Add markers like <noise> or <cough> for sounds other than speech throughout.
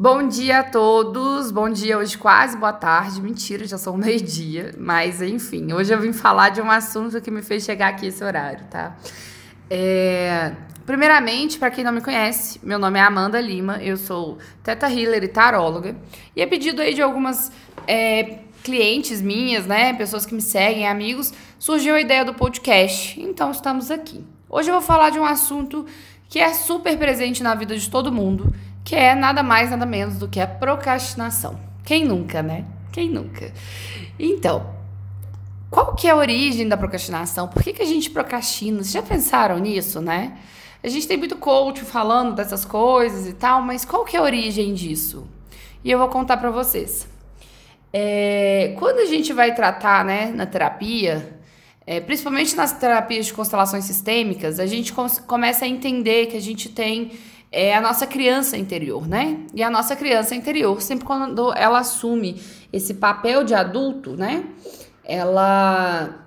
Bom dia a todos, bom dia hoje quase boa tarde, mentira, já são <laughs> meio-dia, mas enfim, hoje eu vim falar de um assunto que me fez chegar aqui esse horário, tá? É, primeiramente, para quem não me conhece, meu nome é Amanda Lima, eu sou teta healer e taróloga, e a pedido aí de algumas é, clientes minhas, né, pessoas que me seguem, amigos, surgiu a ideia do podcast, então estamos aqui. Hoje eu vou falar de um assunto que é super presente na vida de todo mundo, que é nada mais, nada menos do que a procrastinação. Quem nunca, né? Quem nunca? Então, qual que é a origem da procrastinação? Por que, que a gente procrastina? Vocês já pensaram nisso, né? A gente tem muito coach falando dessas coisas e tal, mas qual que é a origem disso? E eu vou contar para vocês. É, quando a gente vai tratar, né, na terapia, é, principalmente nas terapias de constelações sistêmicas, a gente começa a entender que a gente tem é a nossa criança interior, né? E a nossa criança interior, sempre quando ela assume esse papel de adulto, né? Ela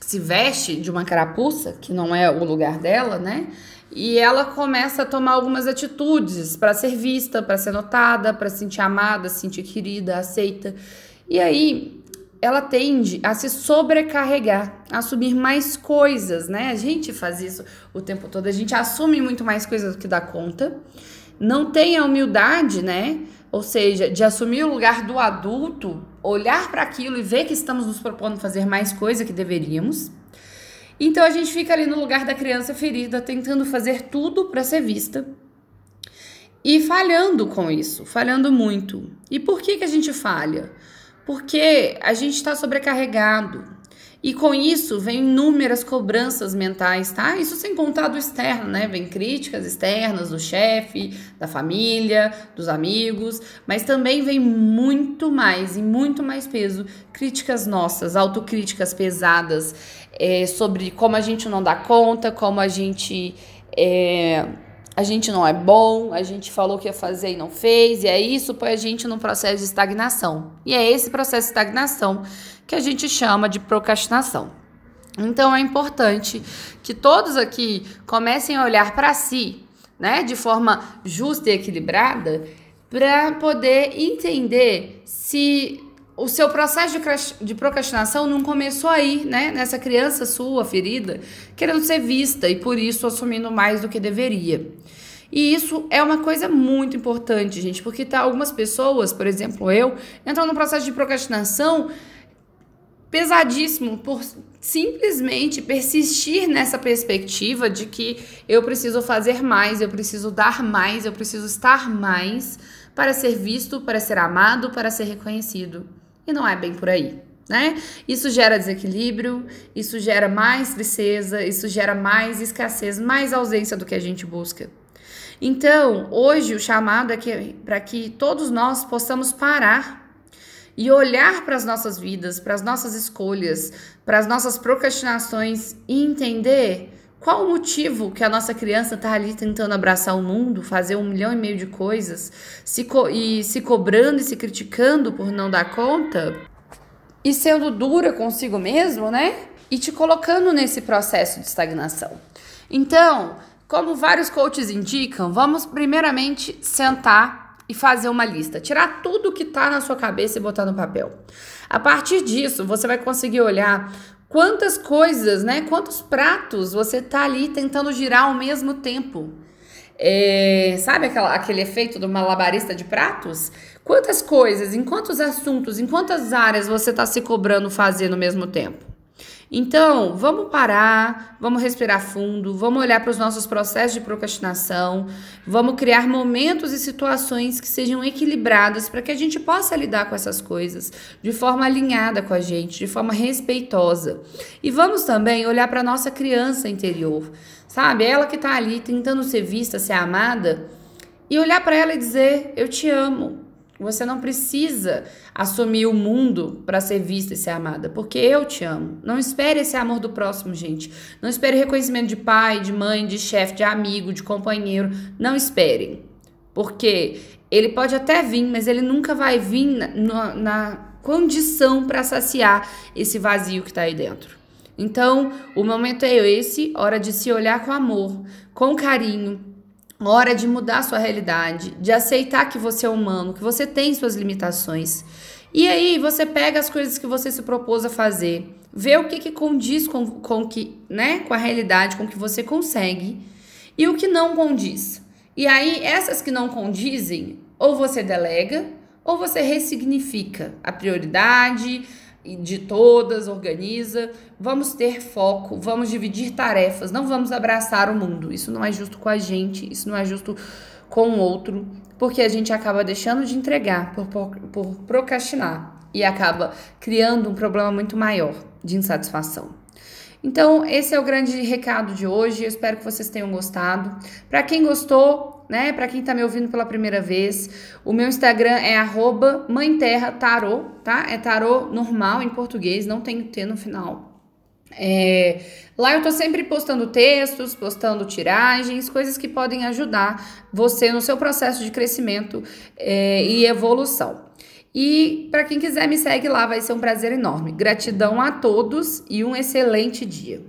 se veste de uma carapuça, que não é o lugar dela, né? E ela começa a tomar algumas atitudes para ser vista, para ser notada, para se sentir amada, se sentir querida, aceita. E aí ela tende a se sobrecarregar, a assumir mais coisas, né? A gente faz isso o tempo todo, a gente assume muito mais coisas do que dá conta, não tem a humildade, né? Ou seja, de assumir o lugar do adulto, olhar para aquilo e ver que estamos nos propondo fazer mais coisa que deveríamos. Então a gente fica ali no lugar da criança ferida, tentando fazer tudo para ser vista. E falhando com isso, falhando muito. E por que que a gente falha? Porque a gente está sobrecarregado. E com isso vem inúmeras cobranças mentais, tá? Isso sem contar do externo, né? Vem críticas externas do chefe, da família, dos amigos, mas também vem muito mais e muito mais peso críticas nossas, autocríticas pesadas é, sobre como a gente não dá conta, como a gente é, a gente não é bom, a gente falou que ia fazer e não fez, e aí isso põe a gente num processo de estagnação. E é esse processo de estagnação que a gente chama de procrastinação. Então é importante que todos aqui comecem a olhar para si, né, de forma justa e equilibrada, para poder entender se o seu processo de procrastinação não começou aí, né? Nessa criança sua, ferida, querendo ser vista e por isso assumindo mais do que deveria. E isso é uma coisa muito importante, gente, porque tá algumas pessoas, por exemplo, eu, entram num processo de procrastinação pesadíssimo por simplesmente persistir nessa perspectiva de que eu preciso fazer mais, eu preciso dar mais, eu preciso estar mais para ser visto, para ser amado, para ser reconhecido. E não é bem por aí. Né? Isso gera desequilíbrio, isso gera mais tristeza, isso gera mais escassez, mais ausência do que a gente busca. Então, hoje o chamado é que, para que todos nós possamos parar e olhar para as nossas vidas, para as nossas escolhas, para as nossas procrastinações e entender qual o motivo que a nossa criança está ali tentando abraçar o mundo, fazer um milhão e meio de coisas, se e se cobrando e se criticando por não dar conta, e sendo dura consigo mesmo, né? E te colocando nesse processo de estagnação. Então, como vários coaches indicam, vamos primeiramente sentar e fazer uma lista, tirar tudo que está na sua cabeça e botar no papel. A partir disso, você vai conseguir olhar Quantas coisas, né? Quantos pratos você tá ali tentando girar ao mesmo tempo? É, sabe aquela, aquele efeito do malabarista de pratos? Quantas coisas, em quantos assuntos, em quantas áreas você está se cobrando fazer no mesmo tempo? Então, vamos parar, vamos respirar fundo, vamos olhar para os nossos processos de procrastinação, vamos criar momentos e situações que sejam equilibradas para que a gente possa lidar com essas coisas de forma alinhada com a gente, de forma respeitosa. E vamos também olhar para a nossa criança interior, sabe? Ela que está ali tentando ser vista, ser amada, e olhar para ela e dizer: Eu te amo. Você não precisa assumir o mundo para ser vista e ser amada, porque eu te amo. Não espere esse amor do próximo, gente. Não espere reconhecimento de pai, de mãe, de chefe, de amigo, de companheiro. Não esperem. Porque ele pode até vir, mas ele nunca vai vir na, na condição para saciar esse vazio que está aí dentro. Então, o momento é esse, hora de se olhar com amor, com carinho, hora de mudar sua realidade, de aceitar que você é humano, que você tem suas limitações. E aí você pega as coisas que você se propôs a fazer, vê o que, que condiz com, com, que, né, com a realidade, com o que você consegue, e o que não condiz. E aí, essas que não condizem, ou você delega, ou você ressignifica a prioridade, de todas, organiza. Vamos ter foco, vamos dividir tarefas, não vamos abraçar o mundo. Isso não é justo com a gente, isso não é justo com o outro, porque a gente acaba deixando de entregar por, por, por procrastinar e acaba criando um problema muito maior de insatisfação. Então, esse é o grande recado de hoje. Eu espero que vocês tenham gostado. Para quem gostou, né? Para quem tá me ouvindo pela primeira vez, o meu Instagram é @mãeterra_tarô, tá? É tarô normal em português, não tem T no final. É, lá eu tô sempre postando textos, postando tiragens, coisas que podem ajudar você no seu processo de crescimento é, e evolução. E para quem quiser me segue lá, vai ser um prazer enorme. Gratidão a todos e um excelente dia.